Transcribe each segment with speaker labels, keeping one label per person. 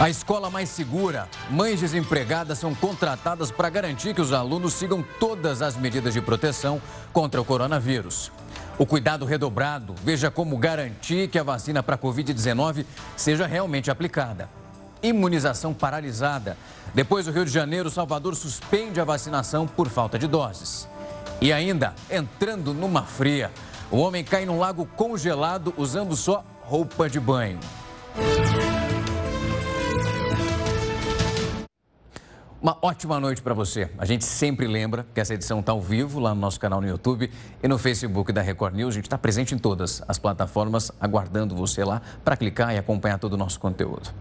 Speaker 1: A escola mais segura. Mães desempregadas são contratadas para garantir que os alunos sigam todas as medidas de proteção contra o coronavírus. O cuidado redobrado, veja como garantir que a vacina para a Covid-19 seja realmente aplicada. Imunização paralisada. Depois do Rio de Janeiro, Salvador suspende a vacinação por falta de doses. E ainda, entrando numa fria, o homem cai num lago congelado usando só roupa de banho. Uma ótima noite para você. A gente sempre lembra que essa edição está ao vivo lá no nosso canal no YouTube e no Facebook da Record News. A gente está presente em todas as plataformas, aguardando você lá para clicar e acompanhar todo o nosso conteúdo.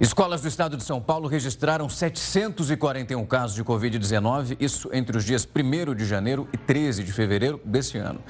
Speaker 1: Escolas do estado de São Paulo registraram 741 casos de Covid-19, isso entre os dias 1 de janeiro e 13 de fevereiro deste ano.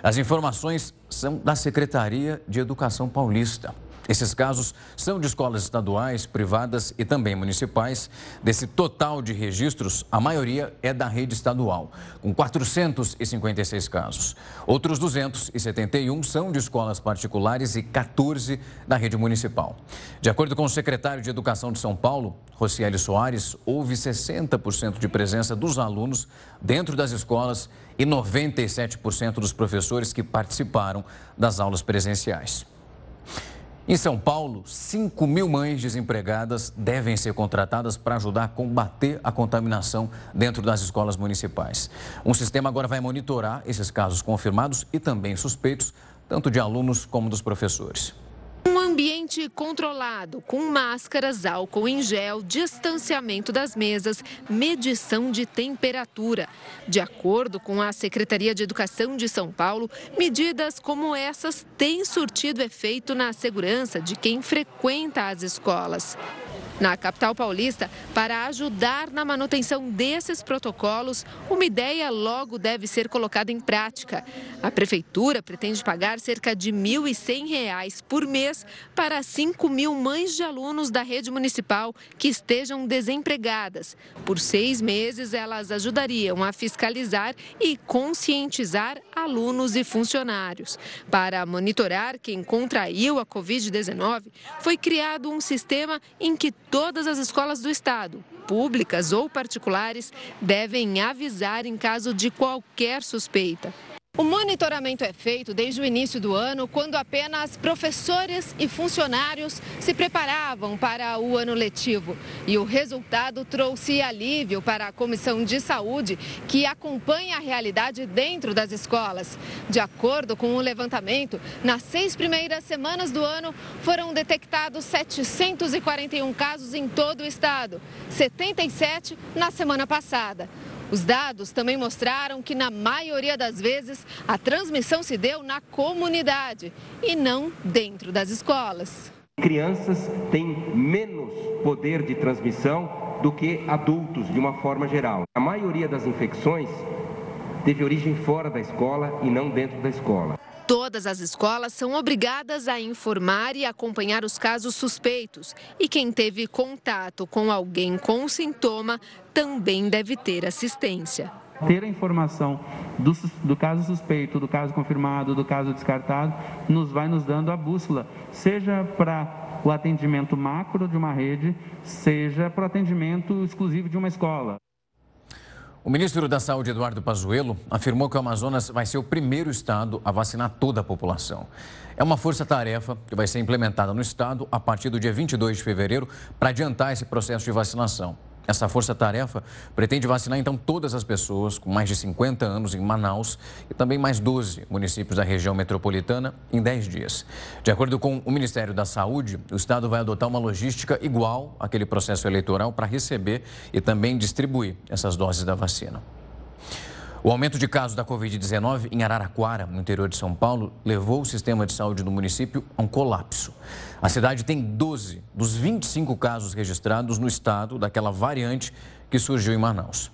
Speaker 1: As informações são da Secretaria de Educação Paulista. Esses casos são de escolas estaduais, privadas e também municipais. Desse total de registros, a maioria é da rede estadual, com 456 casos. Outros 271 são de escolas particulares e 14 da rede municipal. De acordo com o secretário de Educação de São Paulo, Rocieli Soares, houve 60% de presença dos alunos dentro das escolas e 97% dos professores que participaram das aulas presenciais. Em São Paulo, 5 mil mães desempregadas devem ser contratadas para ajudar a combater a contaminação dentro das escolas municipais. Um sistema agora vai monitorar esses casos confirmados e também suspeitos, tanto de alunos como dos professores.
Speaker 2: Ambiente controlado, com máscaras, álcool em gel, distanciamento das mesas, medição de temperatura. De acordo com a Secretaria de Educação de São Paulo, medidas como essas têm surtido efeito na segurança de quem frequenta as escolas. Na capital paulista, para ajudar na manutenção desses protocolos, uma ideia logo deve ser colocada em prática. A prefeitura pretende pagar cerca de R$ 1.100 por mês para 5 mil mães de alunos da rede municipal que estejam desempregadas. Por seis meses, elas ajudariam a fiscalizar e conscientizar alunos e funcionários. Para monitorar quem contraiu a Covid-19, foi criado um sistema em que todas as escolas do estado, públicas ou particulares, devem avisar em caso de qualquer suspeita. O monitoramento é feito desde o início do ano, quando apenas professores e funcionários se preparavam para o ano letivo. E o resultado trouxe alívio para a Comissão de Saúde, que acompanha a realidade dentro das escolas. De acordo com o levantamento, nas seis primeiras semanas do ano foram detectados 741 casos em todo o estado, 77 na semana passada. Os dados também mostraram que, na maioria das vezes, a transmissão se deu na comunidade e não dentro das escolas.
Speaker 3: Crianças têm menos poder de transmissão do que adultos, de uma forma geral. A maioria das infecções teve origem fora da escola e não dentro da escola.
Speaker 2: Todas as escolas são obrigadas a informar e acompanhar os casos suspeitos. E quem teve contato com alguém com sintoma também deve ter assistência.
Speaker 4: Ter a informação do, do, caso suspeito, do caso confirmado, do caso descartado, nos vai nos dando a bússola, seja para o atendimento macro de uma rede, seja para o atendimento exclusivo de uma escola.
Speaker 1: O ministro da Saúde, Eduardo Pazuello, afirmou que o Amazonas vai ser o primeiro estado a vacinar toda a população. É uma força-tarefa que vai ser implementada no estado a partir do dia 22 de fevereiro para adiantar esse processo de vacinação. Essa força-tarefa pretende vacinar então todas as pessoas com mais de 50 anos em Manaus e também mais 12 municípios da região metropolitana em 10 dias. De acordo com o Ministério da Saúde, o Estado vai adotar uma logística igual àquele processo eleitoral para receber e também distribuir essas doses da vacina. O aumento de casos da Covid-19 em Araraquara, no interior de São Paulo, levou o sistema de saúde do município a um colapso. A cidade tem 12 dos 25 casos registrados no estado daquela variante que surgiu em Manaus.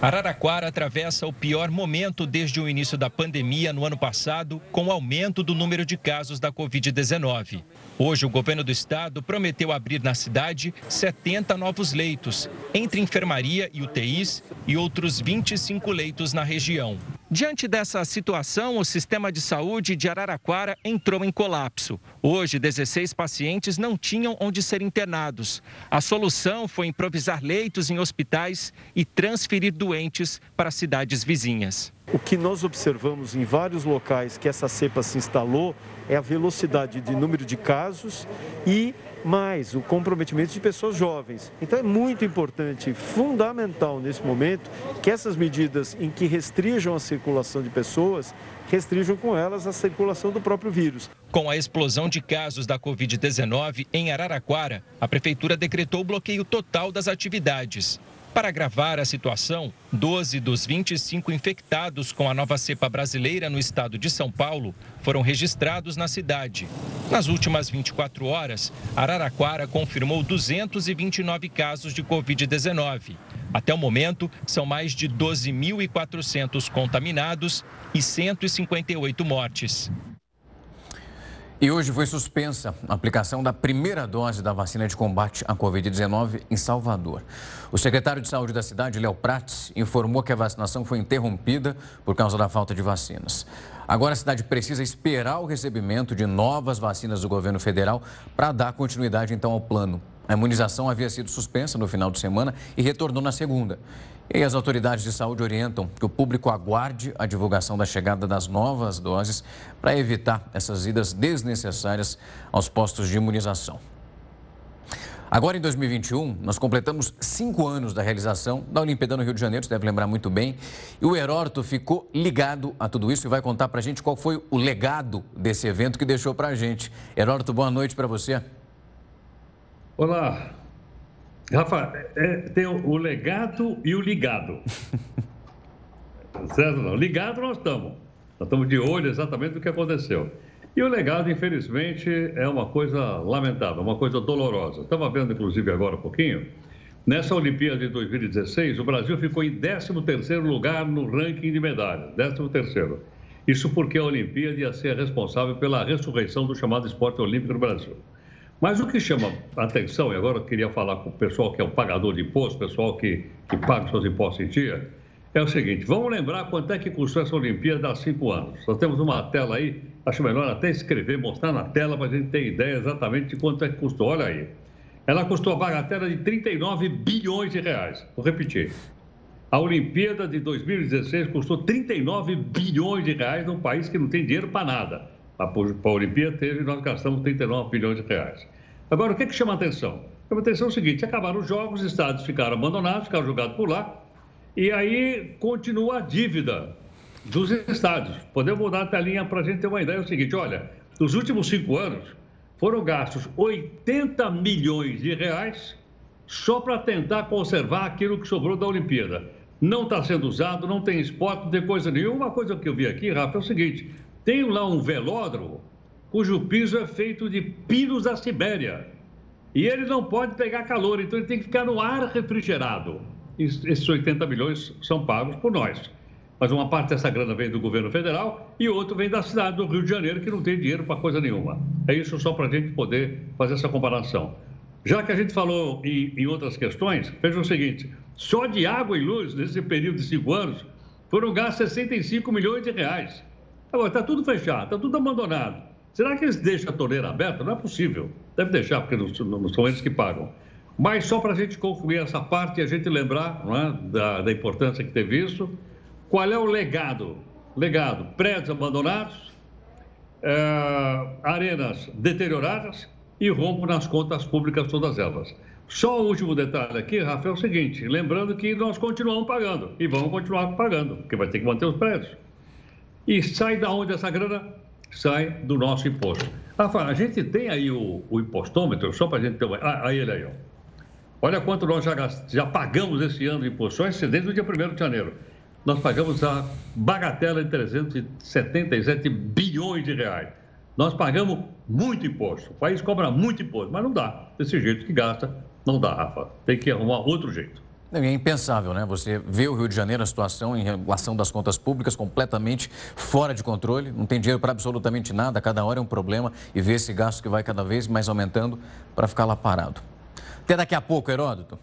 Speaker 5: Araraquara atravessa o pior momento desde o início da pandemia no ano passado, com o aumento do número de casos da Covid-19. Hoje, o governo do estado prometeu abrir na cidade 70 novos leitos, entre enfermaria e UTIs, e outros 25 leitos na região. Diante dessa situação, o sistema de saúde de Araraquara entrou em colapso. Hoje, 16 pacientes não tinham onde ser internados. A solução foi improvisar leitos em hospitais e transferir doentes para cidades vizinhas.
Speaker 6: O que nós observamos em vários locais que essa cepa se instalou é a velocidade de número de casos e mais o comprometimento de pessoas jovens. Então é muito importante, fundamental nesse momento, que essas medidas em que restringam a circulação de pessoas, restringam com elas a circulação do próprio vírus.
Speaker 5: Com a explosão de casos da Covid-19 em Araraquara, a prefeitura decretou o bloqueio total das atividades. Para agravar a situação, 12 dos 25 infectados com a nova cepa brasileira no estado de São Paulo foram registrados na cidade. Nas últimas 24 horas, Araraquara confirmou 229 casos de Covid-19. Até o momento, são mais de 12.400 contaminados e 158 mortes.
Speaker 1: E hoje foi suspensa a aplicação da primeira dose da vacina de combate à Covid-19 em Salvador. O secretário de Saúde da cidade, Léo Prates, informou que a vacinação foi interrompida por causa da falta de vacinas. Agora a cidade precisa esperar o recebimento de novas vacinas do governo federal para dar continuidade então ao plano. A imunização havia sido suspensa no final de semana e retornou na segunda. E as autoridades de saúde orientam que o público aguarde a divulgação da chegada das novas doses para evitar essas idas desnecessárias aos postos de imunização. Agora, em 2021, nós completamos cinco anos da realização da Olimpíada no Rio de Janeiro, você deve lembrar muito bem. E o Heródoto ficou ligado a tudo isso e vai contar para a gente qual foi o legado desse evento que deixou para a gente. Heródoto, boa noite para você.
Speaker 7: Olá, Rafa, é, tem o, legado e o ligado. certo? Não? Ligado nós estamos. Nós estamos de olho exatamente no que aconteceu. E o legado, infelizmente, é uma coisa lamentável, uma coisa dolorosa. Estava vendo, inclusive, agora um pouquinho. Nessa Olimpíada de 2016, o Brasil ficou em 13º lugar no ranking de medalhas. 13º. Isso porque a Olimpíada ia ser responsável pela ressurreição do chamado esporte olímpico no Brasil. Mas o que chama atenção, e agora eu queria falar com o pessoal que é o pagador de impostos, o pessoal que, que paga seus impostos em dia, é o seguinte: vamos lembrar quanto é que custou essa Olimpíada há cinco anos. Nós temos uma tela aí, acho melhor até escrever, mostrar na tela para a gente ter ideia exatamente de quanto é que custou. Olha aí. Ela custou a bagatela de 39 bilhões de reais. Vou repetir. A Olimpíada de 2016 custou 39 bilhões de reais num país que não tem dinheiro para nada. A, a Olimpíada teve nós gastamos 39 bilhões de reais. Agora, o que, que chama a atenção? Chama a atenção é o seguinte: acabaram os jogos, os estádios ficaram abandonados, ficaram jogados por lá, e aí continua a dívida dos estádios. Podemos mudar a telinha para a gente ter uma ideia: é o seguinte, olha, nos últimos cinco anos foram gastos 80 milhões de reais só para tentar conservar aquilo que sobrou da Olimpíada. Não está sendo usado, não tem esporte, não tem coisa nenhuma. Uma coisa que eu vi aqui, Rafa, é o seguinte: tem lá um velódromo cujo piso é feito de pinos da Sibéria. E ele não pode pegar calor, então ele tem que ficar no ar refrigerado. Esses 80 milhões são pagos por nós. Mas uma parte dessa grana vem do governo federal e outro vem da cidade do Rio de Janeiro, que não tem dinheiro para coisa nenhuma. É isso só para a gente poder fazer essa comparação. Já que a gente falou em, em outras questões, veja o seguinte: só de água e luz, nesse período de cinco anos, foram gastos 65 milhões de reais. Agora, está tudo fechado, está tudo abandonado. Será que eles deixam a torneira aberta? Não é possível. Deve deixar, porque não, não são eles que pagam. Mas só para a gente concluir essa parte e a gente lembrar é, da, da, importância que teve isso, qual é o legado? Legado: prédios abandonados, é, arenas deterioradas e rompo nas contas públicas todas elas. Só o último detalhe aqui, Rafa, é o seguinte: lembrando que nós continuamos pagando e vamos continuar pagando, porque vai ter que manter os prédios. E sai da onde essa grana? Sai do nosso imposto. Rafa, a gente tem aí o, o impostômetro, só para a gente ter uma. Ah, aí ele aí, ó. Olha quanto nós já, já pagamos esse ano de imposto, só desde o dia 1 de janeiro. Nós pagamos a bagatela de 377 bilhões de reais. Nós pagamos muito imposto. O país cobra muito imposto, mas não dá. Desse jeito que gasta, não dá, Rafa. Tem que arrumar outro jeito.
Speaker 1: É impensável, né? Você vê o Rio de Janeiro, a situação em relação das contas públicas completamente fora de controle, não tem dinheiro para absolutamente nada, cada hora é um problema e vê esse gasto que vai cada vez mais aumentando para ficar lá parado. Até daqui a pouco, Heródoto.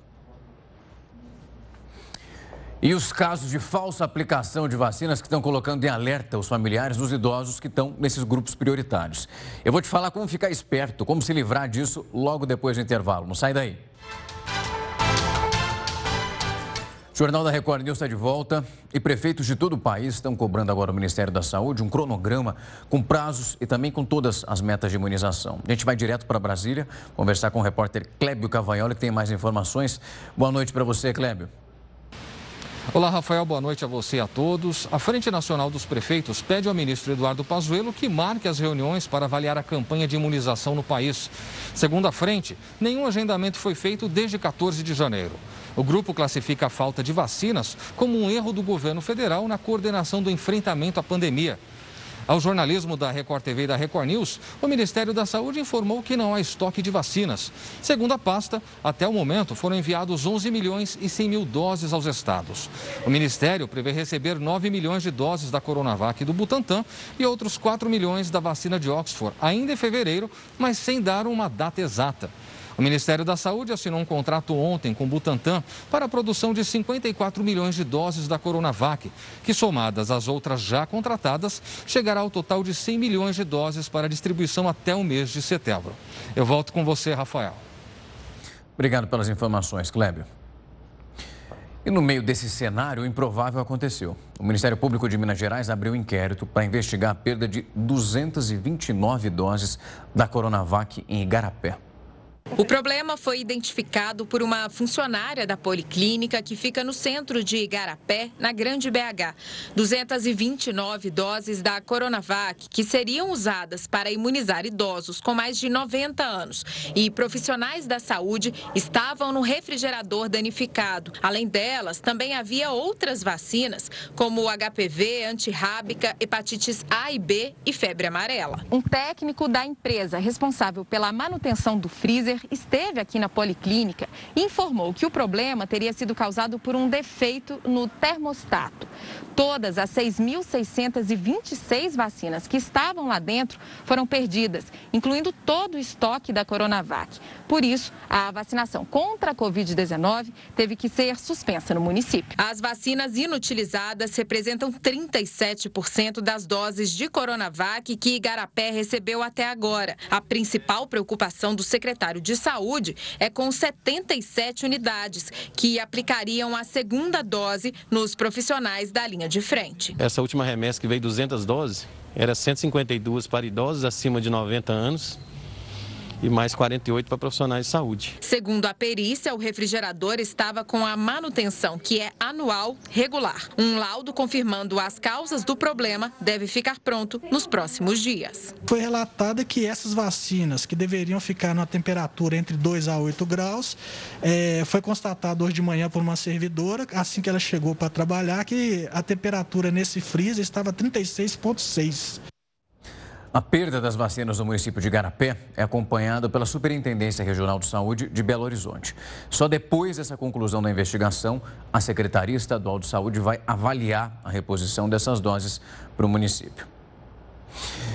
Speaker 1: E os casos de falsa aplicação de vacinas que estão colocando em alerta os familiares dos idosos que estão nesses grupos prioritários. Eu vou te falar como ficar esperto, como se livrar disso logo depois do intervalo. Não sai daí. O Jornal da Record News está de volta e prefeitos de todo o país estão cobrando agora ao Ministério da Saúde um cronograma com prazos e também com todas as metas de imunização. A gente vai direto para Brasília conversar com o repórter Clébio Cavaioli, que tem mais informações. Boa noite para você, Clébio.
Speaker 8: Olá, Rafael. Boa noite a você e a todos. A Frente Nacional dos Prefeitos pede ao ministro Eduardo Pazuello que marque as reuniões para avaliar a campanha de imunização no país. Segundo a frente, nenhum agendamento foi feito desde 14 de janeiro. O grupo classifica a falta de vacinas como um erro do governo federal na coordenação do enfrentamento à pandemia. Ao jornalismo da Record TV e da Record News, o Ministério da Saúde informou que não há estoque de vacinas. Segundo a pasta, até o momento foram enviados 11 milhões e 100 mil doses aos estados. O Ministério prevê receber 9 milhões de doses da Coronavac e do Butantan e outros 4 milhões da vacina de Oxford, ainda em fevereiro, mas sem dar uma data exata. O Ministério da Saúde assinou um contrato ontem com Butantan para a produção de 54 milhões de doses da Coronavac, que somadas às outras já contratadas, chegará ao total de 100 milhões de doses para distribuição até o mês de setembro. Eu volto com você, Rafael.
Speaker 1: Obrigado pelas informações, Clébio. E no meio desse cenário, o improvável aconteceu. O Ministério Público de Minas Gerais abriu um inquérito para investigar a perda de 229 doses da Coronavac em Igarapé.
Speaker 9: O problema foi identificado por uma funcionária da policlínica que fica no centro de Igarapé, na Grande BH. 229 doses da Coronavac que seriam usadas para imunizar idosos com mais de 90 anos e profissionais da saúde estavam no refrigerador danificado. Além delas, também havia outras vacinas, como HPV, antirrábica, hepatites A e B e febre amarela.
Speaker 2: Um técnico da empresa responsável pela manutenção do freezer esteve aqui na Policlínica e informou que o problema teria sido causado por um defeito no termostato. Todas as 6.626 vacinas que estavam lá dentro foram perdidas, incluindo todo o estoque da Coronavac. Por isso, a vacinação contra a Covid-19 teve que ser suspensa no município.
Speaker 9: As vacinas inutilizadas representam 37% das doses de Coronavac que Igarapé recebeu até agora. A principal preocupação do secretário de Saúde é com 77 unidades que aplicariam a segunda dose nos profissionais da linha de frente.
Speaker 10: Essa última remessa que veio 200 doses, era 152 para idosos acima de 90 anos e mais 48 para profissionais de saúde.
Speaker 9: Segundo a perícia, o refrigerador estava com a manutenção, que é anual, regular. Um laudo confirmando as causas do problema deve ficar pronto nos próximos dias.
Speaker 11: Foi relatada que essas vacinas, que deveriam ficar numa temperatura entre 2 a 8 graus, é, foi constatado hoje de manhã por uma servidora, assim que ela chegou para trabalhar, que a temperatura nesse freezer estava 36,6.
Speaker 1: A perda das vacinas no município de Garapé é acompanhada pela Superintendência Regional de Saúde de Belo Horizonte. Só depois dessa conclusão da investigação, a Secretaria Estadual de Saúde vai avaliar a reposição dessas doses para o município.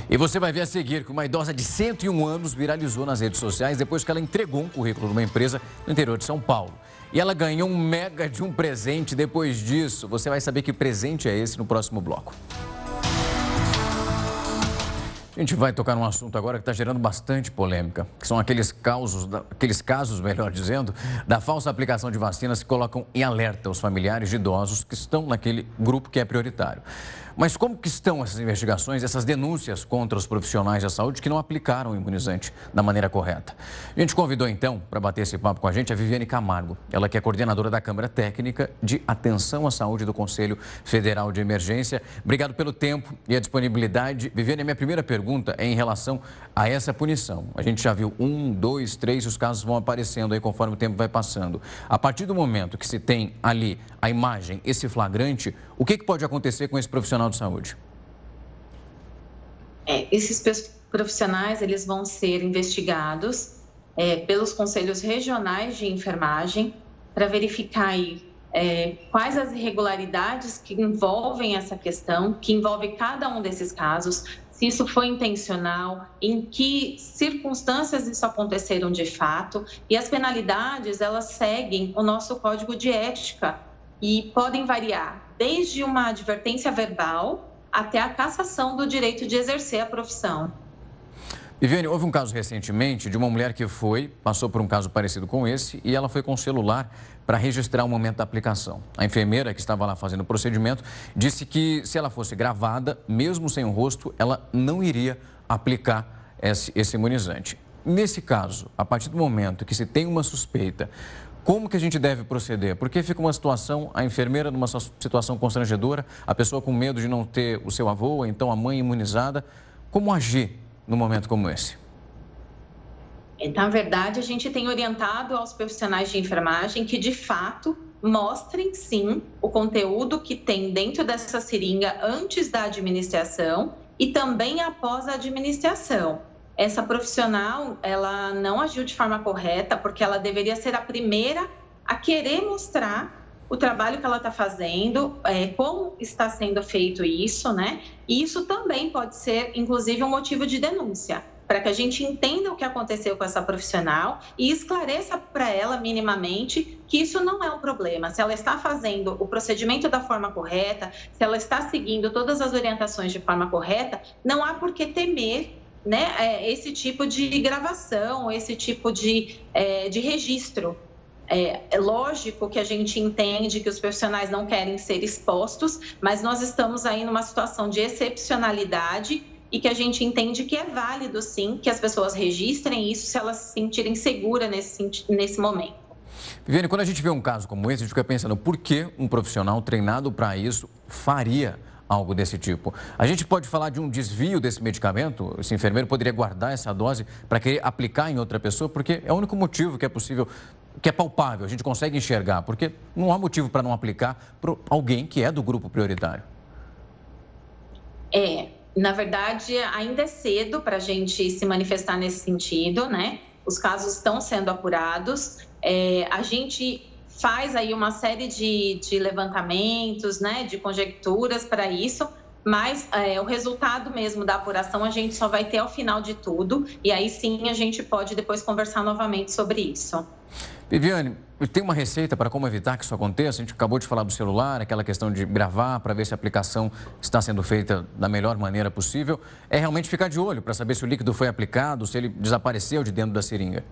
Speaker 1: E você vai ver a seguir que uma idosa de 101 anos viralizou nas redes sociais depois que ela entregou um currículo numa empresa no interior de São Paulo. E ela ganhou um mega de um presente depois disso. Você vai saber que presente é esse no próximo bloco. A gente vai tocar num assunto agora que está gerando bastante polêmica, que são aqueles casos, aqueles casos, melhor dizendo, da falsa aplicação de vacinas que colocam em alerta os familiares de idosos que estão naquele grupo que é prioritário. Mas como que estão essas investigações, essas denúncias contra os profissionais da saúde que não aplicaram o imunizante da maneira correta? A gente convidou então para bater esse papo com a gente a Viviane Camargo, ela que é coordenadora da Câmara Técnica de Atenção à Saúde do Conselho Federal de Emergência. Obrigado pelo tempo e a disponibilidade. Viviane, a minha primeira pergunta é em relação a essa punição. A gente já viu um, dois, três, os casos vão aparecendo aí conforme o tempo vai passando. A partir do momento que se tem ali a imagem, esse flagrante, o que, que pode acontecer com esse profissional de saúde?
Speaker 12: É, esses profissionais eles vão ser investigados é, pelos conselhos regionais de enfermagem para verificar aí, é, quais as irregularidades que envolvem essa questão, que envolve cada um desses casos, se isso foi intencional, em que circunstâncias isso aconteceram de fato, e as penalidades elas seguem o nosso código de ética e podem variar desde uma advertência verbal até a cassação do direito de exercer a profissão.
Speaker 1: Viviane, houve um caso recentemente de uma mulher que foi, passou por um caso parecido com esse, e ela foi com o celular para registrar o momento da aplicação. A enfermeira que estava lá fazendo o procedimento disse que se ela fosse gravada, mesmo sem o rosto, ela não iria aplicar esse, esse imunizante. Nesse caso, a partir do momento que se tem uma suspeita, como que a gente deve proceder? Porque fica uma situação, a enfermeira numa situação constrangedora, a pessoa com medo de não ter o seu avô, ou então a mãe imunizada. Como agir num momento como esse?
Speaker 12: Na verdade, a gente tem orientado aos profissionais de enfermagem que, de fato, mostrem sim o conteúdo que tem dentro dessa seringa antes da administração e também após a administração. Essa profissional, ela não agiu de forma correta porque ela deveria ser a primeira a querer mostrar o trabalho que ela está fazendo, é, como está sendo feito isso, né? E isso também pode ser, inclusive, um motivo de denúncia, para que a gente entenda o que aconteceu com essa profissional e esclareça para ela minimamente que isso não é um problema. Se ela está fazendo o procedimento da forma correta, se ela está seguindo todas as orientações de forma correta, não há por que temer né, é, esse tipo de gravação, esse tipo de, é, de registro. É, é, lógico que a gente entende que os profissionais não querem ser expostos, mas nós estamos aí numa situação de excepcionalidade e que a gente entende que é válido, sim, que as pessoas registrem isso se elas se sentirem seguras nesse, nesse momento.
Speaker 1: Viviane, quando a gente vê um caso como esse, a gente fica pensando por que um profissional treinado para isso faria algo desse tipo. A gente pode falar de um desvio desse medicamento? Esse enfermeiro poderia guardar essa dose para querer aplicar em outra pessoa? Porque é o único motivo que é possível que é palpável, a gente consegue enxergar, porque não há motivo para não aplicar para alguém que é do grupo prioritário.
Speaker 12: É, na verdade, ainda é cedo para a gente se manifestar nesse sentido, né? Os casos estão sendo apurados. É, a gente faz aí uma série de, de levantamentos, né, de conjecturas para isso, mas é, o resultado mesmo da apuração a gente só vai ter ao final de tudo, e aí sim a gente pode depois conversar novamente sobre isso.
Speaker 1: Viviane, tem uma receita para como evitar que isso aconteça? A gente acabou de falar do celular, aquela questão de gravar para ver se a aplicação está sendo feita da melhor maneira possível. É realmente ficar de olho para saber se o líquido foi aplicado, se ele desapareceu de dentro da seringa.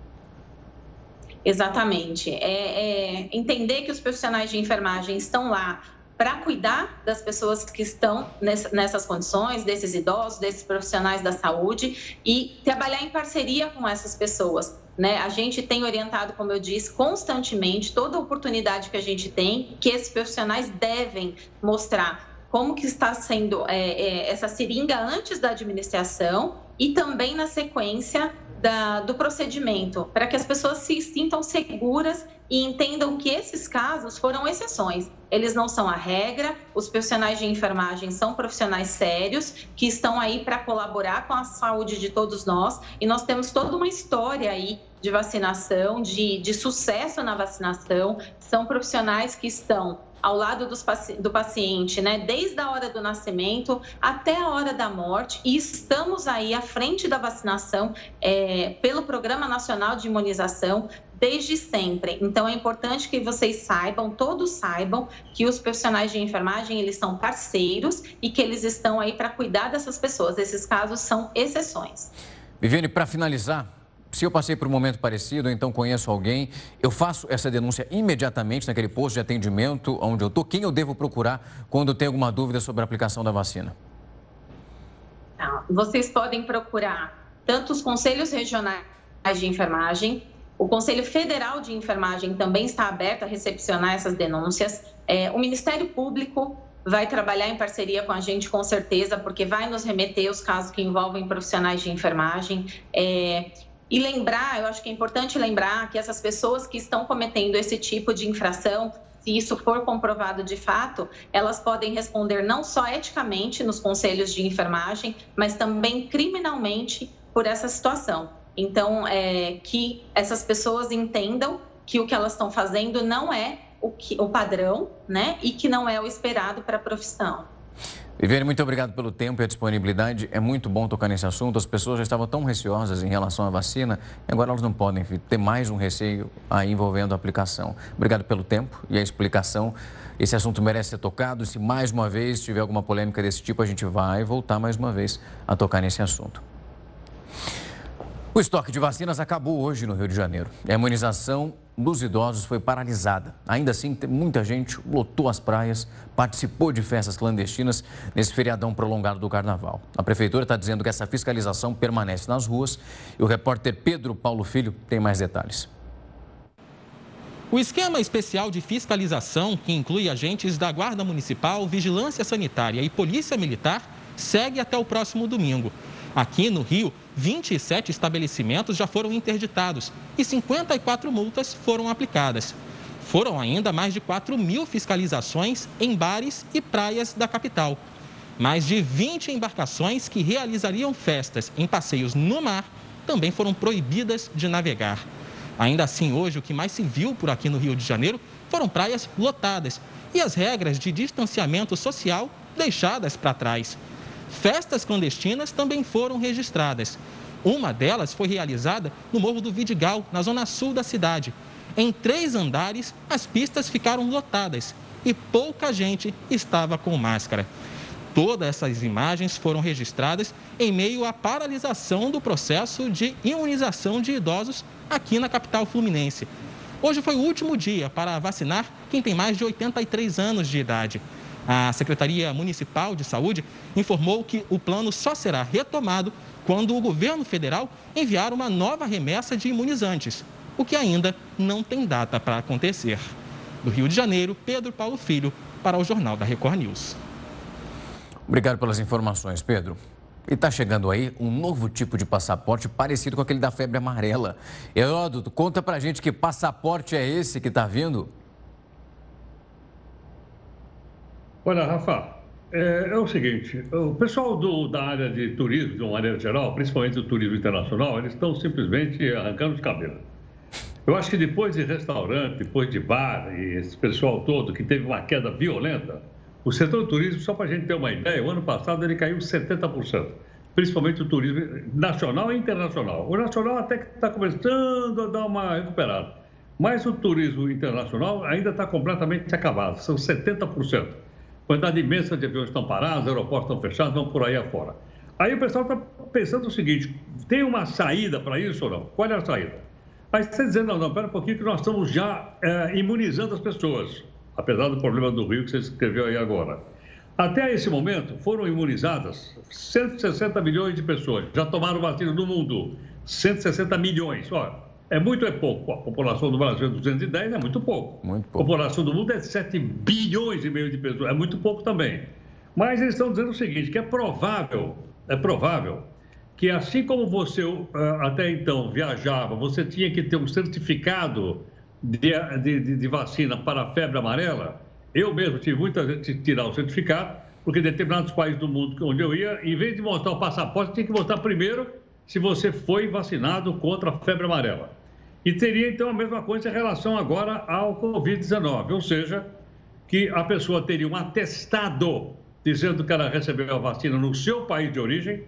Speaker 12: Exatamente. É, é entender que os profissionais de enfermagem estão lá para cuidar das pessoas que estão nessas condições, desses idosos, desses profissionais da saúde e trabalhar em parceria com essas pessoas. Né? A gente tem orientado, como eu disse, constantemente, toda oportunidade que a gente tem, que esses profissionais devem mostrar como que está sendo é, é, essa seringa antes da administração e também na sequência da, do procedimento, para que as pessoas se sintam seguras e entendam que esses casos foram exceções. Eles não são a regra, os profissionais de enfermagem são profissionais sérios que estão aí para colaborar com a saúde de todos nós e nós temos toda uma história aí de vacinação, de, de sucesso na vacinação. São profissionais que estão ao lado dos, do paciente, né, desde a hora do nascimento até a hora da morte, e estamos aí à frente da vacinação é, pelo Programa Nacional de Imunização desde sempre. Então é importante que vocês saibam, todos saibam que os profissionais de enfermagem eles são parceiros e que eles estão aí para cuidar dessas pessoas. Esses casos são exceções.
Speaker 1: Viviane, para finalizar, se eu passei por um momento parecido, então conheço alguém, eu faço essa denúncia imediatamente naquele posto de atendimento onde eu estou. Quem eu devo procurar quando tem alguma dúvida sobre a aplicação da vacina?
Speaker 12: Tá, vocês podem procurar tanto os conselhos regionais de enfermagem, o Conselho Federal de Enfermagem também está aberto a recepcionar essas denúncias. É, o Ministério Público vai trabalhar em parceria com a gente, com certeza, porque vai nos remeter os casos que envolvem profissionais de enfermagem. É, e lembrar, eu acho que é importante lembrar que essas pessoas que estão cometendo esse tipo de infração, se isso for comprovado de fato, elas podem responder não só eticamente nos conselhos de enfermagem, mas também criminalmente por essa situação. Então, é, que essas pessoas entendam que o que elas estão fazendo não é o, que, o padrão, né? E que não é o esperado para a profissão.
Speaker 1: Viviane, muito obrigado pelo tempo e a disponibilidade. É muito bom tocar nesse assunto. As pessoas já estavam tão receosas em relação à vacina e agora elas não podem ter mais um receio aí envolvendo a aplicação. Obrigado pelo tempo e a explicação. Esse assunto merece ser tocado. Se mais uma vez tiver alguma polêmica desse tipo, a gente vai voltar mais uma vez a tocar nesse assunto. O estoque de vacinas acabou hoje no Rio de Janeiro. A imunização dos idosos foi paralisada. Ainda assim, muita gente lotou as praias, participou de festas clandestinas nesse feriadão prolongado do carnaval. A prefeitura está dizendo que essa fiscalização permanece nas ruas e o repórter Pedro Paulo Filho tem mais detalhes.
Speaker 13: O esquema especial de fiscalização, que inclui agentes da Guarda Municipal, Vigilância Sanitária e Polícia Militar, segue até o próximo domingo. Aqui no Rio, 27 estabelecimentos já foram interditados e 54 multas foram aplicadas. Foram ainda mais de 4 mil fiscalizações em bares e praias da capital. Mais de 20 embarcações que realizariam festas em passeios no mar também foram proibidas de navegar. Ainda assim, hoje, o que mais se viu por aqui no Rio de Janeiro foram praias lotadas e as regras de distanciamento social deixadas para trás. Festas clandestinas também foram registradas. Uma delas foi realizada no Morro do Vidigal, na zona sul da cidade. Em três andares, as pistas ficaram lotadas e pouca gente estava com máscara. Todas essas imagens foram registradas em meio à paralisação do processo de imunização de idosos aqui na capital fluminense. Hoje foi o último dia para vacinar quem tem mais de 83 anos de idade. A Secretaria Municipal de Saúde informou que o plano só será retomado quando o governo federal enviar uma nova remessa de imunizantes, o que ainda não tem data para acontecer. Do Rio de Janeiro, Pedro Paulo Filho, para o Jornal da Record News.
Speaker 1: Obrigado pelas informações, Pedro. E está chegando aí um novo tipo de passaporte parecido com aquele da febre amarela. Heródoto, conta pra gente que passaporte é esse que está vindo?
Speaker 7: Olha, Rafa, é, é, o seguinte: o pessoal do, da área de turismo, de uma maneira geral, principalmente do turismo internacional, eles estão simplesmente arrancando os cabelos. Eu acho que depois de restaurante, depois de bar e esse pessoal todo que teve uma queda violenta, o setor do turismo, só para a gente ter uma ideia, o ano passado ele caiu 70%, principalmente o turismo nacional e internacional. O nacional até que está começando a dar uma recuperada, mas o turismo internacional ainda está completamente acabado, são 70% quantidade imensa de aviões estão parados, aeroportos estão fechados, vão por aí afora. Aí o pessoal está pensando o seguinte: tem uma saída para isso ou não? Qual é a saída? Aí você está dizendo, não, não, espera um pouquinho que nós estamos já é, imunizando as pessoas, apesar do problema do Rio que você escreveu aí agora. Até esse momento foram imunizadas 160 milhões de pessoas, já tomaram vacina no mundo, 160 milhões. Olha, é muito ou é pouco? A população do Brasil é 210, é muito pouco.
Speaker 1: Muito pouco.
Speaker 7: A população do mundo é 7 bilhões e meio de pessoas, é muito pouco também. Mas eles estão dizendo o seguinte, que é provável, é provável que assim como você ah, até então viajava, você tinha que ter um certificado de, de, de vacina para a febre amarela, eu mesmo tive muita gente tirar o certificado, porque determinados países do mundo onde eu ia, em vez de mostrar o passaporte, tinha que mostrar primeiro se você foi vacinado contra a febre amarela. E teria então a mesma coisa em relação agora ao Covid-19, ou seja, que a pessoa teria um atestado dizendo que ela recebeu a vacina no seu país de origem,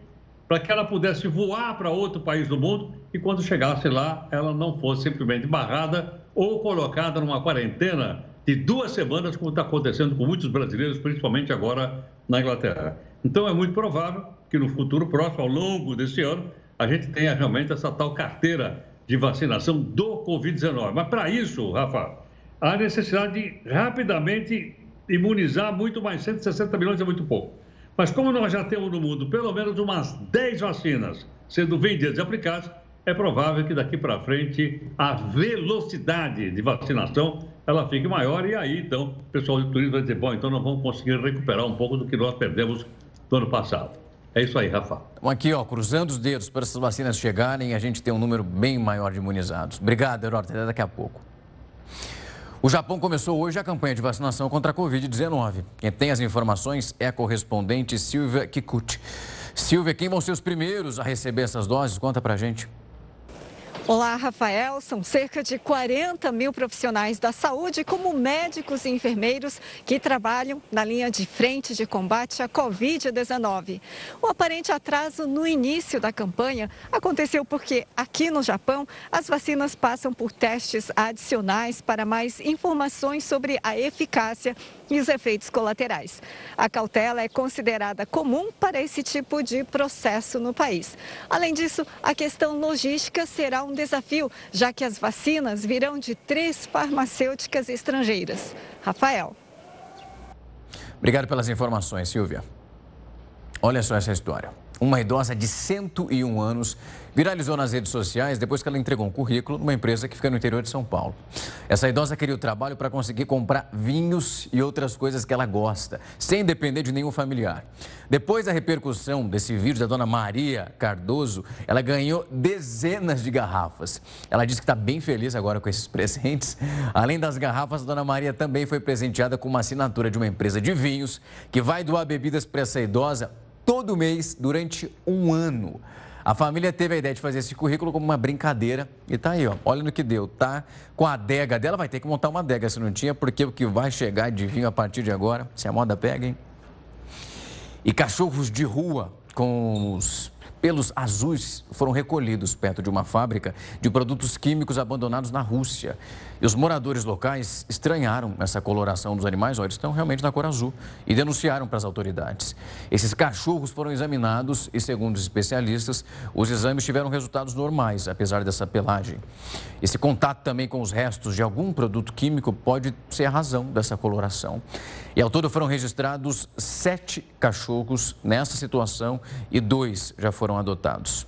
Speaker 7: para que ela pudesse voar para outro país do mundo e quando chegasse lá, ela não fosse simplesmente barrada ou colocada numa quarentena de duas semanas, como está acontecendo com muitos brasileiros, principalmente agora na Inglaterra. Então, é muito provável que no futuro próximo, ao longo desse ano, a gente tenha realmente essa tal carteira de vacinação do Covid-19. Mas para isso, Rafa, há necessidade de rapidamente imunizar muito mais. 160 milhões é muito pouco. Mas como nós já temos no mundo pelo menos umas 10 vacinas sendo vendidas e aplicadas, é provável que daqui para frente a velocidade de vacinação ela fique maior e aí então o pessoal do turismo vai dizer, bom, então nós vamos conseguir recuperar um pouco do que nós perdemos no ano passado. É isso aí, Rafa.
Speaker 1: Aqui, ó, cruzando os dedos para essas vacinas chegarem a gente ter um número bem maior de imunizados. Obrigado, Heródoto. Até daqui a pouco. O Japão começou hoje a campanha de vacinação contra a Covid-19. Quem tem as informações é a correspondente Silvia Kikuchi. Silvia, quem vão ser os primeiros a receber essas doses? Conta pra gente.
Speaker 14: Olá, Rafael. São cerca de 40 mil profissionais da saúde, como médicos e enfermeiros, que trabalham na linha de frente de combate à Covid-19. O aparente atraso no início da campanha aconteceu porque, aqui no Japão, as vacinas passam por testes adicionais para mais informações sobre a eficácia e os efeitos colaterais. A cautela é considerada comum para esse tipo de processo no país. Além disso, a questão logística será um desafio, já que as vacinas virão de três farmacêuticas estrangeiras. Rafael.
Speaker 1: Obrigado pelas informações, Silvia. Olha só essa história. Uma idosa de 101 anos viralizou nas redes sociais depois que ela entregou um currículo numa empresa que fica no interior de São Paulo. Essa idosa queria o trabalho para conseguir comprar vinhos e outras coisas que ela gosta, sem depender de nenhum familiar. Depois da repercussão desse vídeo da dona Maria Cardoso, ela ganhou dezenas de garrafas. Ela disse que está bem feliz agora com esses presentes. Além das garrafas, a dona Maria também foi presenteada com uma assinatura de uma empresa de vinhos que vai doar bebidas para essa idosa todo mês durante um ano. A família teve a ideia de fazer esse currículo como uma brincadeira e tá aí, ó. Olha no que deu, tá? Com a adega dela, vai ter que montar uma adega se não tinha, porque o que vai chegar de vinho a partir de agora, se a moda pega, hein? E cachorros de rua com os pelos azuis foram recolhidos perto de uma fábrica de produtos químicos abandonados na Rússia. E os moradores locais estranharam essa coloração dos animais, olha, estão realmente na cor azul, e denunciaram para as autoridades. Esses cachorros foram examinados e, segundo os especialistas, os exames tiveram resultados normais, apesar dessa pelagem. Esse contato também com os restos de algum produto químico pode ser a razão dessa coloração. E ao todo foram registrados sete cachorros nessa situação e dois já foram adotados.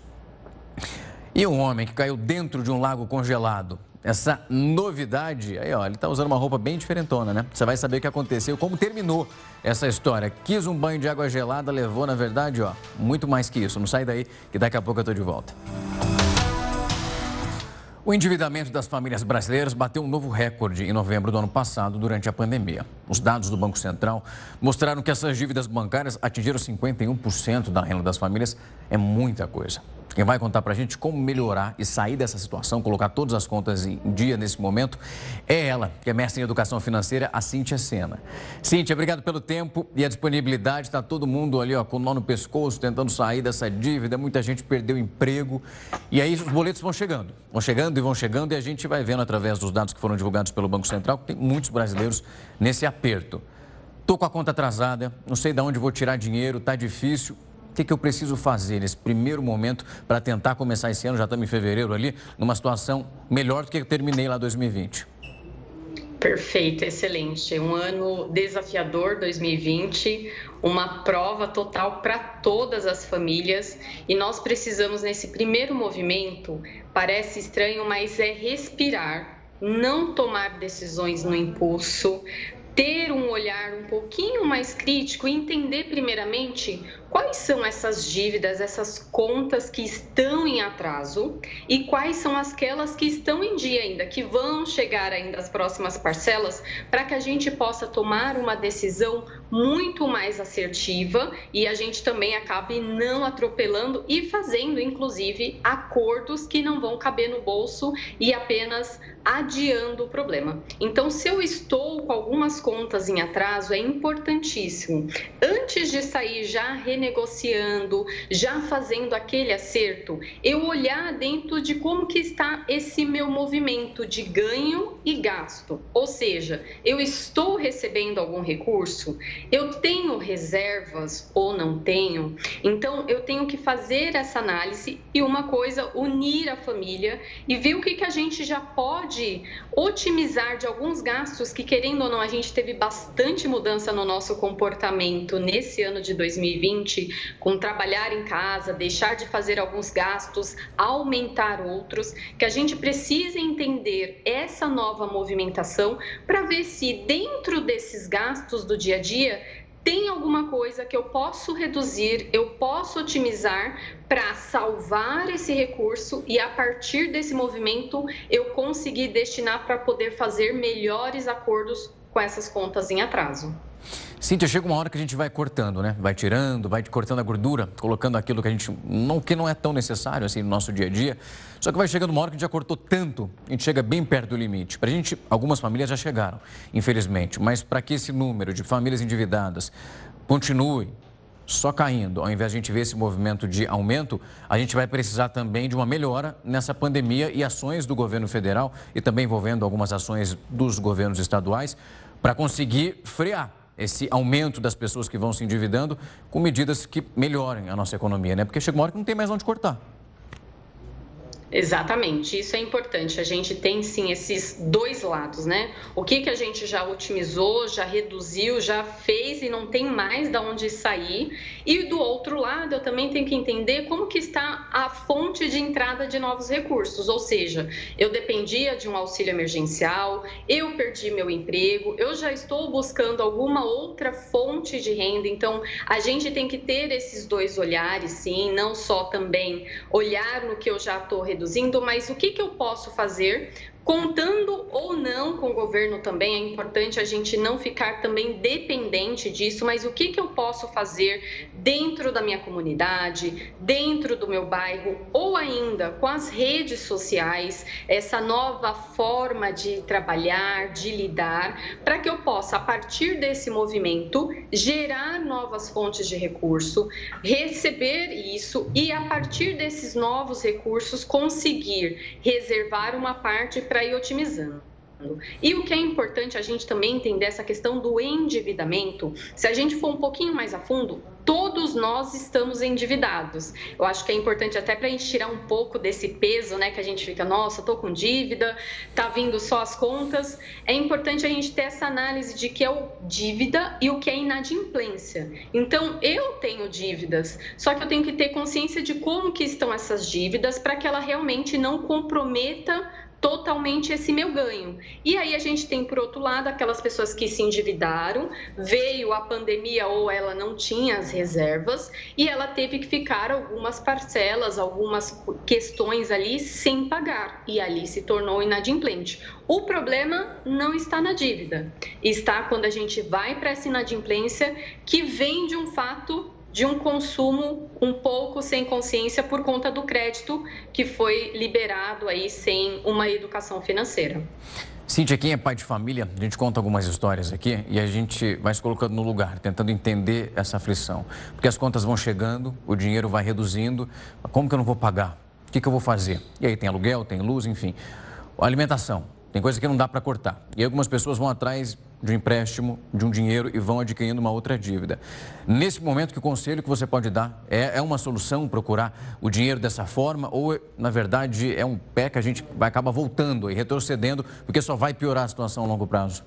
Speaker 1: E um homem que caiu dentro de um lago congelado essa novidade. Aí, ó, ele está usando uma roupa bem diferentona, né? Você vai saber o que aconteceu, como terminou essa história. Quis um banho de água gelada, levou, na verdade, ó, muito mais que isso. Não sai daí, que daqui a pouco eu estou de volta. O endividamento das famílias brasileiras bateu um novo recorde em novembro do ano passado, durante a pandemia. Os dados do Banco Central mostraram que essas dívidas bancárias atingiram 51% da renda das famílias. É muita coisa. Quem vai contar para a gente como melhorar e sair dessa situação, colocar todas as contas em dia nesse momento, é ela, que é mestre em educação financeira, a Cíntia Sena. Cíntia, obrigado pelo tempo e a disponibilidade. Está todo mundo ali ó, com o nó no pescoço, tentando sair dessa dívida. Muita gente perdeu emprego. E aí os boletos vão chegando, vão chegando e vão chegando. E a gente vai vendo através dos dados que foram divulgados pelo Banco Central que tem muitos brasileiros nesse aperto. Estou com a conta atrasada, não sei de onde vou tirar dinheiro, está difícil que, que eu preciso fazer nesse primeiro momento para tentar começar esse ano, já estamos em fevereiro ali, numa situação melhor do que eu terminei lá 2020?
Speaker 15: Perfeito, excelente. Um ano desafiador 2020, uma prova total para todas as famílias e nós precisamos nesse primeiro movimento, parece estranho, mas é respirar, não tomar decisões no impulso, ter um olhar um pouquinho mais crítico e entender primeiramente quais são essas dívidas, essas contas que estão em atraso e quais são aquelas que estão em dia ainda, que vão chegar ainda as próximas parcelas, para que a gente possa tomar uma decisão muito mais assertiva e a gente também acabe não atropelando e fazendo, inclusive, acordos que não vão caber no bolso e apenas adiando o problema. Então, se eu estou com algumas contas em atraso, é importantíssimo, antes de sair já renegociando, já fazendo aquele acerto, eu olhar dentro de como que está esse meu movimento de ganho e gasto. Ou seja, eu estou recebendo algum recurso, eu tenho reservas ou não tenho. Então eu tenho que fazer essa análise e uma coisa, unir a família e ver o que que a gente já pode otimizar de alguns gastos que querendo ou não a gente teve bastante mudança no nosso comportamento nesse ano de 2020 com trabalhar em casa, deixar de fazer alguns gastos, aumentar outros, que a gente precisa entender essa nova movimentação para ver se dentro desses gastos do dia a dia tem alguma coisa que eu posso reduzir, eu posso otimizar para salvar esse recurso e a partir desse movimento eu conseguir destinar para poder fazer melhores acordos com essas contas em atraso.
Speaker 1: Cíntia, chega uma hora que a gente vai cortando, né? Vai tirando, vai cortando a gordura, colocando aquilo que a gente não que não é tão necessário assim no nosso dia a dia. Só que vai chegando uma hora que a gente já cortou tanto, a gente chega bem perto do limite. Para a gente, algumas famílias já chegaram, infelizmente, mas para que esse número de famílias endividadas continue só caindo, ao invés de a gente ver esse movimento de aumento, a gente vai precisar também de uma melhora nessa pandemia e ações do governo federal e também envolvendo algumas ações dos governos estaduais para conseguir frear esse aumento das pessoas que vão se endividando com medidas que melhorem a nossa economia, né? Porque chega uma hora que não tem mais onde cortar.
Speaker 15: Exatamente, isso é importante. A gente tem sim esses dois lados, né? O que, que a gente já otimizou, já reduziu, já fez e não tem mais da onde sair. E do outro lado, eu também tenho que entender como que está a fonte de entrada de novos recursos. Ou seja, eu dependia de um auxílio emergencial, eu perdi meu emprego, eu já estou buscando alguma outra fonte de renda. Então, a gente tem que ter esses dois olhares, sim, não só também olhar no que eu já estou reduzindo, mas o que, que eu posso fazer contando ou não com o governo também, é importante a gente não ficar também dependente disso, mas o que, que eu posso fazer dentro da minha comunidade, dentro do meu bairro, ou ainda com as redes sociais, essa nova forma de trabalhar, de lidar, para que eu possa, a partir desse movimento, gerar novas fontes de recurso, receber isso e, a partir desses novos recursos, conseguir reservar uma parte para para ir otimizando. E o que é importante a gente também entender essa questão do endividamento, se a gente for um pouquinho mais a fundo, todos nós estamos endividados. Eu acho que é importante até para a gente tirar um pouco desse peso, né, que a gente fica, nossa, tô com dívida, tá vindo só as contas. É importante a gente ter essa análise de que é o dívida e o que é inadimplência. Então, eu tenho dívidas, só que eu tenho que ter consciência de como que estão essas dívidas para que ela realmente não comprometa totalmente esse meu ganho. E aí a gente tem, por outro lado, aquelas pessoas que se endividaram, veio a pandemia ou ela não tinha as reservas e ela teve que ficar algumas parcelas, algumas questões ali sem pagar e ali se tornou inadimplente. O problema não está na dívida, está quando a gente vai para essa inadimplência que vem de um fato de um consumo um pouco sem consciência por conta do crédito que foi liberado aí sem uma educação financeira.
Speaker 1: Cíntia, quem é pai de família, a gente conta algumas histórias aqui e a gente vai se colocando no lugar, tentando entender essa aflição. Porque as contas vão chegando, o dinheiro vai reduzindo, como que eu não vou pagar? O que, que eu vou fazer? E aí tem aluguel, tem luz, enfim. Alimentação, tem coisa que não dá para cortar. E algumas pessoas vão atrás de um empréstimo, de um dinheiro e vão adquirindo uma outra dívida. Nesse momento, que conselho que você pode dar? É, é uma solução procurar o dinheiro dessa forma ou, na verdade, é um pé que a gente vai acabar voltando e retrocedendo porque só vai piorar a situação a longo prazo?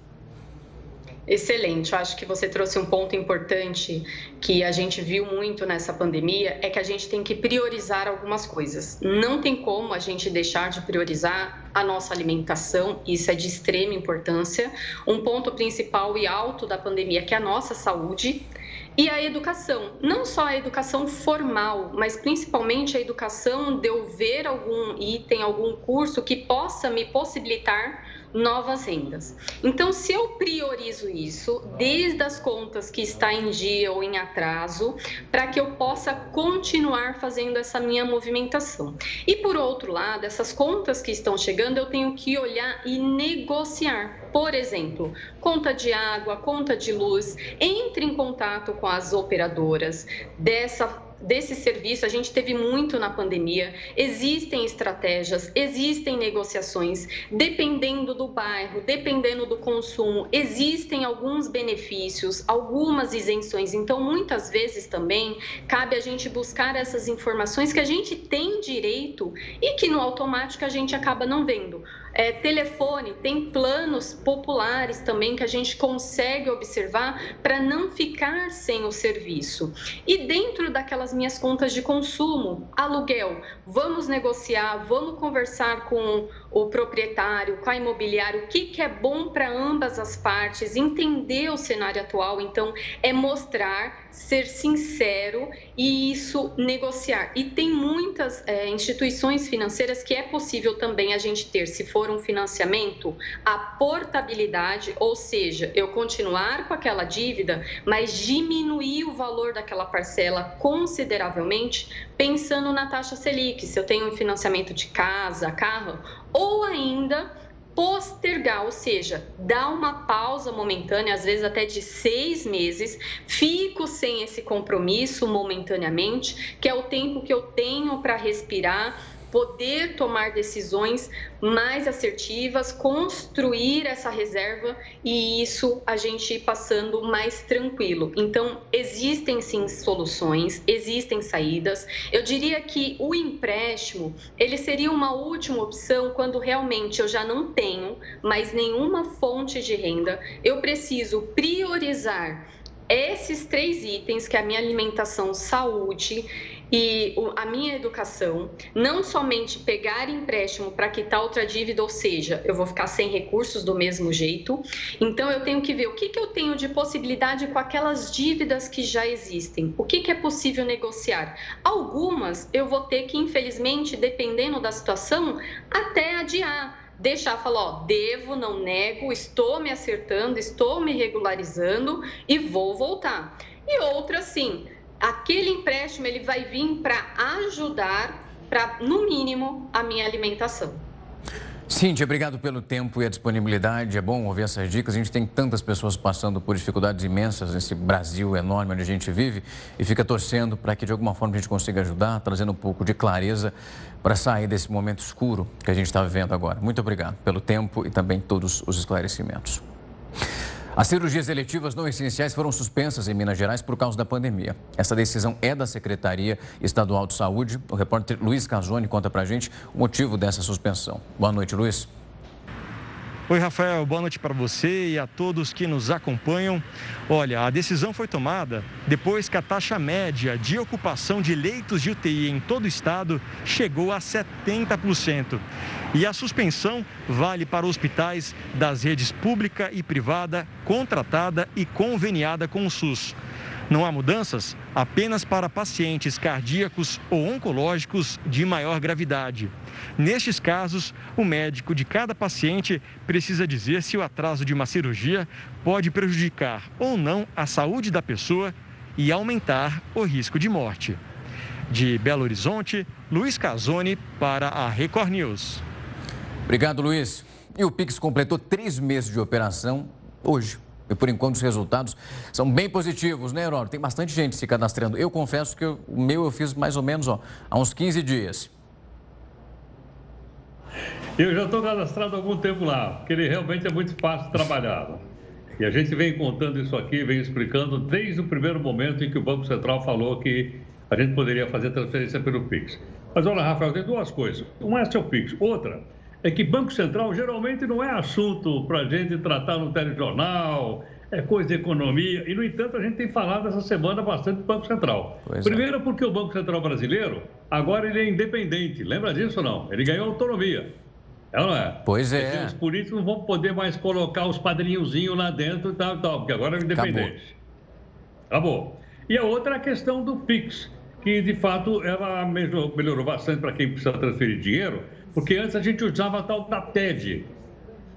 Speaker 15: Excelente, eu acho que você trouxe um ponto importante que a gente viu muito nessa pandemia, é que a gente tem que priorizar algumas coisas. Não tem como a gente deixar de priorizar a nossa alimentação, isso é de extrema importância. Um ponto principal e alto da pandemia que é a nossa saúde e a educação, não só a educação formal, mas principalmente a educação de eu ver algum item, algum curso que possa me possibilitar novas rendas. Então, se eu priorizo isso desde as contas que está em dia ou em atraso, para que eu possa continuar fazendo essa minha movimentação. E por outro lado, essas contas que estão chegando, eu tenho que olhar e negociar. Por exemplo, conta de água, conta de luz, entre em contato com as operadoras dessa desse serviço, a gente teve muito na pandemia. Existem estratégias, existem negociações, dependendo do bairro, dependendo do consumo, existem alguns benefícios, algumas isenções. Então, muitas vezes também cabe a gente buscar essas informações que a gente tem direito e que no automático a gente acaba não vendo. É, telefone, tem planos populares também que a gente consegue observar para não ficar sem o serviço. E dentro daquelas as minhas contas de consumo, aluguel. Vamos negociar, vamos conversar com o proprietário, com a imobiliária, o que, que é bom para ambas as partes, entender o cenário atual. Então, é mostrar, ser sincero e isso negociar. E tem muitas é, instituições financeiras que é possível também a gente ter, se for um financiamento, a portabilidade, ou seja, eu continuar com aquela dívida, mas diminuir o valor daquela parcela consideravelmente, pensando na taxa Selic. Se eu tenho um financiamento de casa, carro, ou ainda postergar, ou seja, dar uma pausa momentânea, às vezes até de seis meses, fico sem esse compromisso momentaneamente, que é o tempo que eu tenho para respirar poder tomar decisões mais assertivas, construir essa reserva e isso a gente ir passando mais tranquilo. Então, existem sim soluções, existem saídas. Eu diria que o empréstimo, ele seria uma última opção quando realmente eu já não tenho mais nenhuma fonte de renda, eu preciso priorizar esses três itens, que é a minha alimentação, saúde e a minha educação, não somente pegar empréstimo para quitar outra dívida, ou seja, eu vou ficar sem recursos do mesmo jeito. Então, eu tenho que ver o que, que eu tenho de possibilidade com aquelas dívidas que já existem, o que, que é possível negociar. Algumas eu vou ter que, infelizmente, dependendo da situação, até adiar deixar falar, ó, devo, não nego, estou me acertando, estou me regularizando e vou voltar. E outra, sim, aquele empréstimo ele vai vir para ajudar, para no mínimo, a minha alimentação.
Speaker 1: Cíntia, obrigado pelo tempo e a disponibilidade. É bom ouvir essas dicas. A gente tem tantas pessoas passando por dificuldades imensas nesse Brasil enorme onde a gente vive e fica torcendo para que de alguma forma a gente consiga ajudar, trazendo um pouco de clareza para sair desse momento escuro que a gente está vivendo agora. Muito obrigado pelo tempo e também todos os esclarecimentos. As cirurgias eletivas não essenciais foram suspensas em Minas Gerais por causa da pandemia. Essa decisão é da Secretaria Estadual de Saúde. O repórter Luiz Casoni conta para a gente o motivo dessa suspensão. Boa noite, Luiz.
Speaker 16: Oi, Rafael, boa noite para você e a todos que nos acompanham. Olha, a decisão foi tomada depois que a taxa média de ocupação de leitos de UTI em todo o estado chegou a 70%. E a suspensão vale para hospitais das redes pública e privada, contratada e conveniada com o SUS. Não há mudanças apenas para pacientes cardíacos ou oncológicos de maior gravidade. Nestes casos, o médico de cada paciente precisa dizer se o atraso de uma cirurgia pode prejudicar ou não a saúde da pessoa e aumentar o risco de morte. De Belo Horizonte, Luiz Casoni para a Record News.
Speaker 1: Obrigado, Luiz. E o Pix completou três meses de operação hoje. E por enquanto os resultados são bem positivos, né, Herói? Tem bastante gente se cadastrando. Eu confesso que o meu eu fiz mais ou menos ó, há uns 15 dias.
Speaker 7: Eu já estou cadastrado há algum tempo lá, porque ele realmente é muito fácil trabalhar. E a gente vem contando isso aqui, vem explicando desde o primeiro momento em que o Banco Central falou que a gente poderia fazer transferência pelo Pix. Mas olha, Rafael, tem duas coisas. Uma é seu Pix, outra é que Banco Central geralmente não é assunto para a gente tratar no telejornal, é coisa de economia. E, no entanto, a gente tem falado essa semana bastante do Banco Central. Pois é. Primeiro, é. porque o Banco Central brasileiro, agora ele é independente. Lembra disso ou não? Ele ganhou autonomia. É ou não é?
Speaker 1: Pois é.
Speaker 7: Os políticos não vão poder mais colocar os padrinhozinhos lá dentro e tal, tal, porque agora é independente. Acabou. Acabou. E a outra é a questão do PIX, que de fato ela melhorou bastante para quem precisa transferir dinheiro porque antes a gente usava a tal da TED.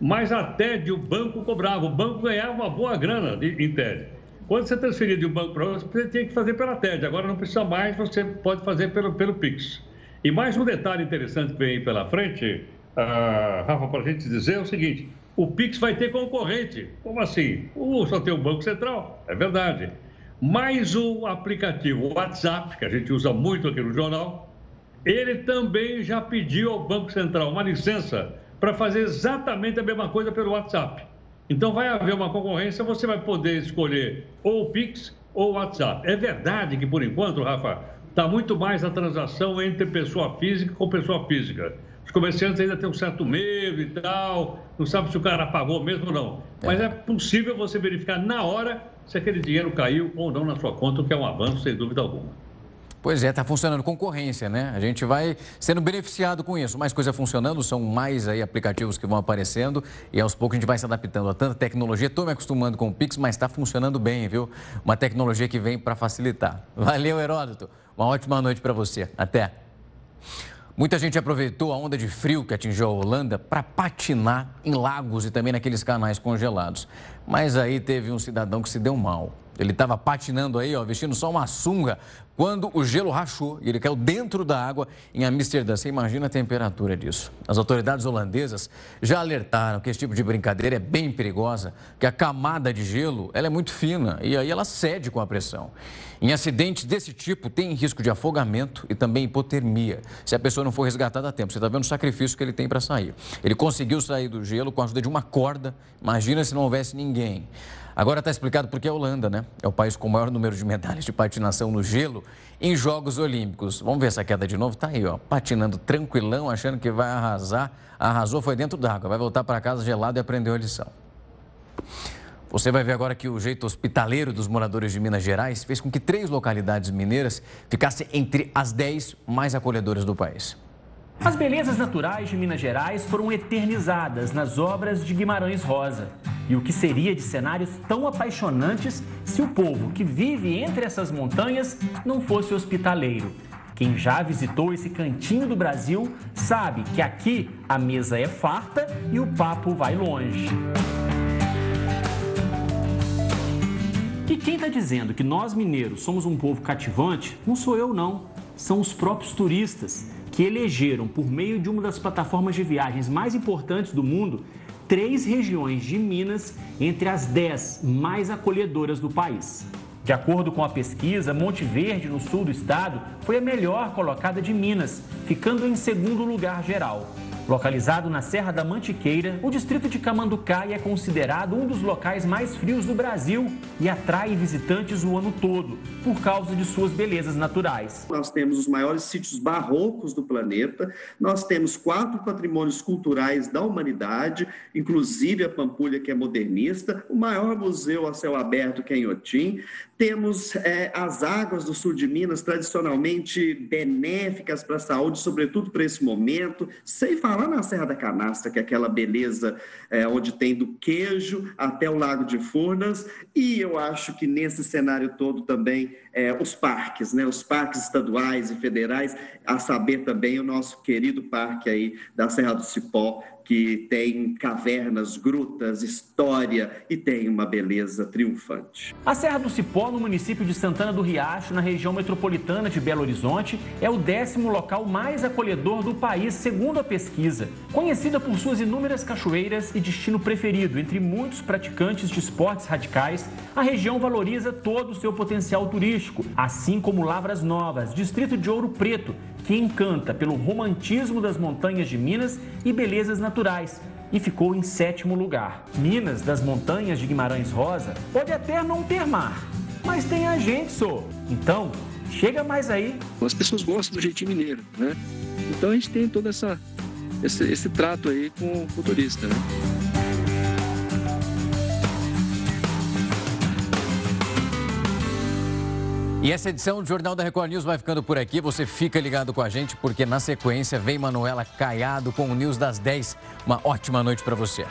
Speaker 7: Mas a TED o banco cobrava, o banco ganhava uma boa grana em TED. Quando você transferia de um banco para outro, você tinha que fazer pela TED. Agora não precisa mais, você pode fazer pelo, pelo Pix. E mais um detalhe interessante que vem pela frente, uh, Rafa, para a gente dizer é o seguinte: o Pix vai ter concorrente. Como assim? O, só tem o Banco Central, é verdade. Mais o aplicativo WhatsApp, que a gente usa muito aqui no jornal, ele também já pediu ao Banco Central uma licença para fazer exatamente a mesma coisa pelo WhatsApp. Então vai haver uma concorrência, você vai poder escolher ou o Pix ou o WhatsApp. É verdade que, por enquanto, Rafa, está muito mais a transação entre pessoa física com pessoa física. Os comerciantes ainda têm um certo medo e tal, não sabe se o cara pagou mesmo ou não. Mas é possível você verificar na hora se aquele dinheiro caiu ou não na sua conta, o que é um avanço, sem dúvida alguma.
Speaker 1: Pois é, está funcionando concorrência, né? A gente vai sendo beneficiado com isso. Mais coisa funcionando, são mais aí aplicativos que vão aparecendo e aos poucos a gente vai se adaptando a tanta tecnologia. Estou me acostumando com o Pix, mas está funcionando bem, viu? Uma tecnologia que vem para facilitar. Valeu, Heródoto. Uma ótima noite para você. Até. Muita gente aproveitou a onda de frio que atingiu a Holanda para patinar em lagos e também naqueles canais congelados. Mas aí teve um cidadão que se deu mal. Ele estava patinando aí, ó, vestindo só uma sunga, quando o gelo rachou e ele caiu dentro da água em Amsterdã. Você imagina a temperatura disso. As autoridades holandesas já alertaram que esse tipo de brincadeira é bem perigosa, que a camada de gelo ela é muito fina e aí ela cede com a pressão. Em acidentes desse tipo, tem risco de afogamento e também hipotermia, se a pessoa não for resgatada a tempo. Você está vendo o sacrifício que ele tem para sair. Ele conseguiu sair do gelo com a ajuda de uma corda. Imagina se não houvesse ninguém. Agora está explicado porque a Holanda, né? É o país com o maior número de medalhas de patinação no gelo em Jogos Olímpicos. Vamos ver essa queda de novo? Tá aí, ó, patinando tranquilão, achando que vai arrasar. Arrasou, foi dentro d'água. Vai voltar para casa gelado e aprendeu a lição. Você vai ver agora que o jeito hospitaleiro dos moradores de Minas Gerais fez com que três localidades mineiras ficassem entre as dez mais acolhedoras do país.
Speaker 17: As belezas naturais de Minas Gerais foram eternizadas nas obras de Guimarães Rosa. E o que seria de cenários tão apaixonantes se o povo que vive entre essas montanhas não fosse hospitaleiro? Quem já visitou esse cantinho do Brasil sabe que aqui a mesa é farta e o papo vai longe. E quem está dizendo que nós mineiros somos um povo cativante não sou eu, não. São os próprios turistas que elegeram, por meio de uma das plataformas de viagens mais importantes do mundo, três regiões de Minas entre as dez mais acolhedoras do país. De acordo com a pesquisa, Monte Verde, no sul do estado, foi a melhor colocada de Minas, ficando em segundo lugar geral. Localizado na Serra da Mantiqueira, o distrito de Camanducaia é considerado um dos locais mais frios do Brasil e atrai visitantes o ano todo, por causa de suas belezas naturais.
Speaker 18: Nós temos os maiores sítios barrocos do planeta, nós temos quatro patrimônios culturais da humanidade, inclusive a Pampulha, que é modernista, o maior museu a céu aberto, que é em Otim, temos é, as águas do sul de Minas, tradicionalmente benéficas para a saúde, sobretudo para esse momento, sem falar na Serra da Canastra, que é aquela beleza é, onde tem do queijo até o Lago de Furnas, e eu acho que nesse cenário todo também é, os parques, né, os parques estaduais e federais, a saber também o nosso querido parque aí da Serra do Cipó, que tem cavernas, grutas, história e tem uma beleza triunfante.
Speaker 17: A Serra do Cipó, no município de Santana do Riacho, na região metropolitana de Belo Horizonte, é o décimo local mais acolhedor do país, segundo a pesquisa. Conhecida por suas inúmeras cachoeiras e destino preferido entre muitos praticantes de esportes radicais, a região valoriza todo o seu potencial turístico, assim como Lavras Novas, distrito de Ouro Preto, que encanta pelo romantismo das montanhas de Minas e belezas naturais, e ficou em sétimo lugar. Minas, das montanhas de Guimarães Rosa, pode até não ter mar, mas tem a gente, só. Então, chega mais aí.
Speaker 19: As pessoas gostam do jeitinho mineiro, né? Então a gente tem todo essa, esse, esse trato aí com, com o turista, né?
Speaker 1: E essa edição do Jornal da Record News vai ficando por aqui. Você fica ligado com a gente, porque na sequência vem Manuela Caiado com o News das 10. Uma ótima noite para você.